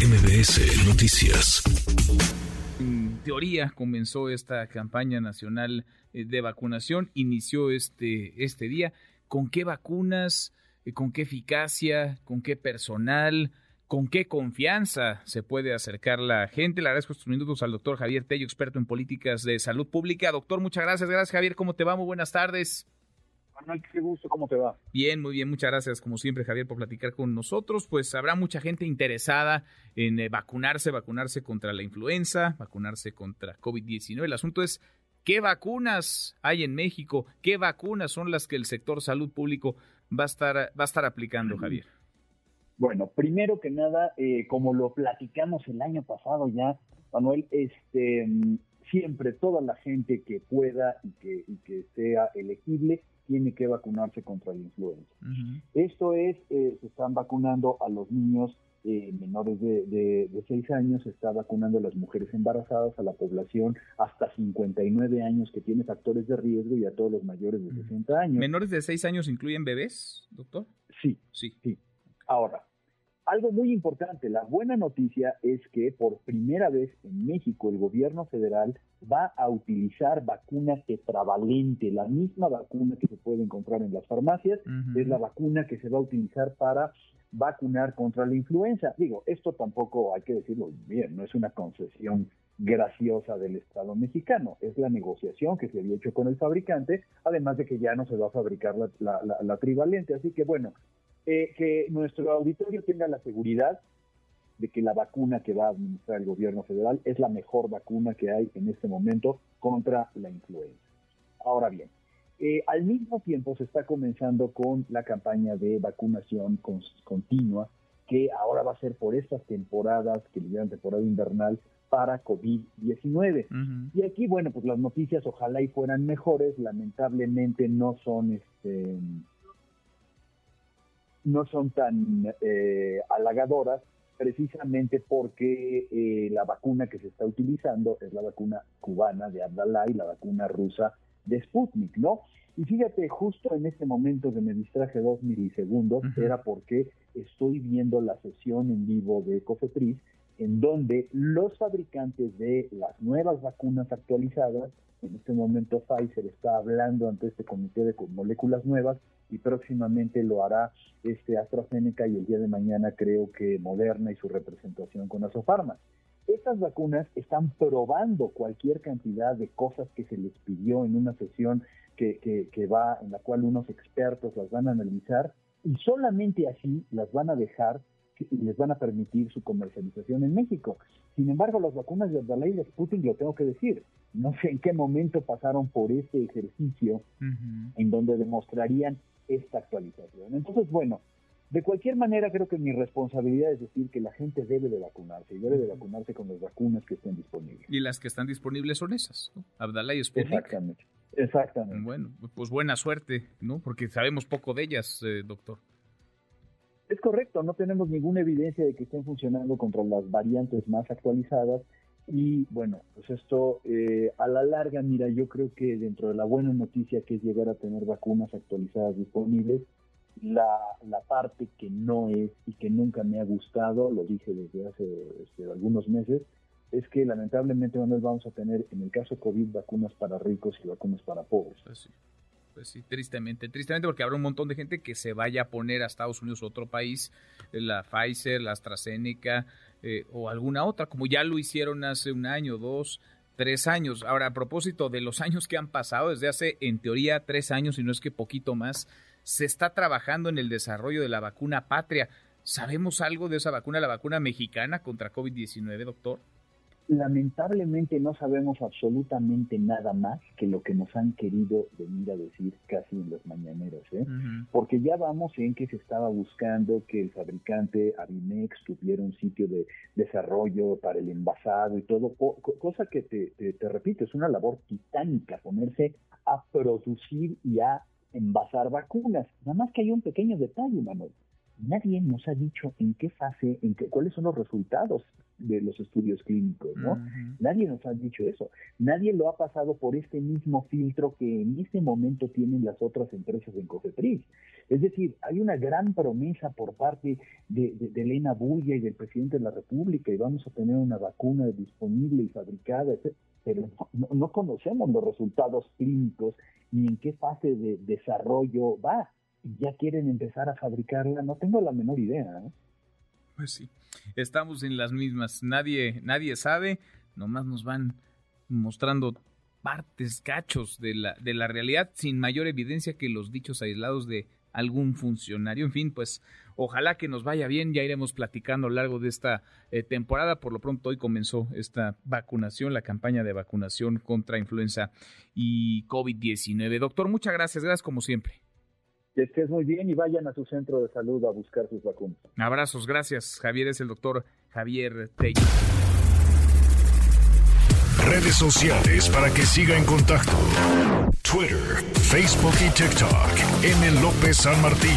MBS Noticias. En teoría comenzó esta campaña nacional eh, de vacunación, inició este, este día. ¿Con qué vacunas? Eh, ¿Con qué eficacia? ¿Con qué personal? ¿Con qué confianza se puede acercar la gente? Le agradezco estos minutos al doctor Javier Tello, experto en políticas de salud pública. Doctor, muchas gracias. Gracias, Javier. ¿Cómo te va? Muy buenas tardes. Manuel, qué gusto, ¿cómo te va? Bien, muy bien, muchas gracias como siempre Javier por platicar con nosotros. Pues habrá mucha gente interesada en eh, vacunarse, vacunarse contra la influenza, vacunarse contra COVID-19. El asunto es qué vacunas hay en México, qué vacunas son las que el sector salud público va a estar, va a estar aplicando, Javier. Bueno, primero que nada, eh, como lo platicamos el año pasado ya, Manuel, este siempre toda la gente que pueda y que, y que sea elegible tiene que vacunarse contra la influenza. Esto es, eh, se están vacunando a los niños eh, menores de, de, 6 años, se está vacunando a las mujeres embarazadas, a la población hasta 59 años que tiene factores de riesgo y a todos los mayores de 60 años. ¿Menores de 6 años incluyen bebés, doctor? Sí, sí. sí. Ahora, algo muy importante, la buena noticia es que por primera vez en México el gobierno federal va a utilizar vacuna tetravalente, la misma vacuna que se puede encontrar en las farmacias, es la vacuna que se va a utilizar para vacunar contra la influenza. Digo, esto tampoco hay que decirlo bien, no es una concesión graciosa del Estado mexicano, es la negociación que se había hecho con el fabricante, además de que ya no se va a fabricar la, la trivalente. Así que bueno, eh, que nuestro auditorio tenga la seguridad de que la vacuna que va a administrar el gobierno federal es la mejor vacuna que hay en este momento contra la influenza. Ahora bien, eh, al mismo tiempo se está comenzando con la campaña de vacunación continua, que ahora va a ser por estas temporadas que le temporada invernal para COVID-19. Y aquí, bueno, pues las noticias ojalá y fueran mejores, lamentablemente no son este no son tan eh, halagadoras precisamente porque eh, la vacuna que se está utilizando es la vacuna cubana de Abdalá y la vacuna rusa de Sputnik, ¿no? Y fíjate, justo en este momento que me distraje dos milisegundos, era porque estoy viendo la sesión en vivo de Cofepris, en donde los fabricantes de las nuevas vacunas actualizadas, en este momento Pfizer está hablando ante este comité de moléculas nuevas, y próximamente lo hará este AstraZeneca y el día de mañana creo que Moderna y su representación con Asofarma. Estas vacunas están probando cualquier cantidad de cosas que se les pidió en una sesión que, que va, en la cual unos expertos las van a analizar y solamente así las van a dejar y les van a permitir su comercialización en México. Sin embargo, las vacunas de ley de Sputnik, lo tengo que decir, no sé en qué momento pasaron por este ejercicio en donde demostrarían esta actualización. Entonces, bueno, de cualquier manera creo que mi responsabilidad es decir que la gente debe de vacunarse y debe de vacunarse con las vacunas que estén disponibles. Y las que están disponibles son esas, ¿no? Abdalá y Sputnik. Exactamente, exactamente. Bueno, pues buena suerte, ¿no? Porque sabemos poco de ellas, eh, doctor. Es correcto, no tenemos ninguna evidencia de que estén funcionando contra las variantes más actualizadas y bueno, pues esto eh, a la larga, mira, yo creo que dentro de la buena noticia que es llegar a tener vacunas actualizadas disponibles, la, parte que no es y que nunca me ha gustado, lo dije desde hace este, algunos meses, es que lamentablemente no vamos a tener en el caso COVID vacunas para ricos y vacunas para pobres. Pues pues sí, tristemente, tristemente porque habrá un montón de gente que se vaya a poner a Estados Unidos o otro país, la Pfizer, la AstraZeneca eh, o alguna otra, como ya lo hicieron hace un año, dos, tres años. Ahora, a propósito de los años que han pasado, desde hace en teoría tres años, y no es que poquito más, se está trabajando en el desarrollo de la vacuna patria. ¿Sabemos algo de esa vacuna, la vacuna mexicana contra COVID-19, doctor? Lamentablemente no sabemos absolutamente nada más que lo que nos han querido venir a decir casi en los mañaneros, ¿eh? porque ya vamos en que se estaba buscando que el fabricante Avimex tuviera un sitio de desarrollo para el envasado y todo, cosa que te, te repito, es una labor titánica ponerse a producir y a envasar vacunas. Nada más que hay un pequeño detalle, Manuel. Nadie nos ha dicho en qué fase, en qué, cuáles son los resultados de los estudios clínicos, ¿no? Nadie nos ha dicho eso. Nadie lo ha pasado por este mismo filtro que en este momento tienen las otras empresas en Cofepris. Es decir, hay una gran promesa por parte de, Elena Bulla y del presidente de la República y vamos a tener una vacuna disponible y fabricada, pero no conocemos los resultados clínicos ni en qué fase de desarrollo va ya quieren empezar a fabricarla, no tengo la menor idea. ¿eh? Pues sí, estamos en las mismas, nadie, nadie sabe, nomás nos van mostrando partes, cachos de la, de la realidad sin mayor evidencia que los dichos aislados de algún funcionario. En fin, pues ojalá que nos vaya bien, ya iremos platicando a lo largo de esta eh, temporada. Por lo pronto hoy comenzó esta vacunación, la campaña de vacunación contra influenza y COVID-19. Doctor, muchas gracias, gracias como siempre. Que estés muy bien y vayan a su centro de salud a buscar sus vacunas. Abrazos, gracias. Javier es el doctor Javier Tey. Redes sociales para que siga en contacto: Twitter, Facebook y TikTok. M. López San Martín.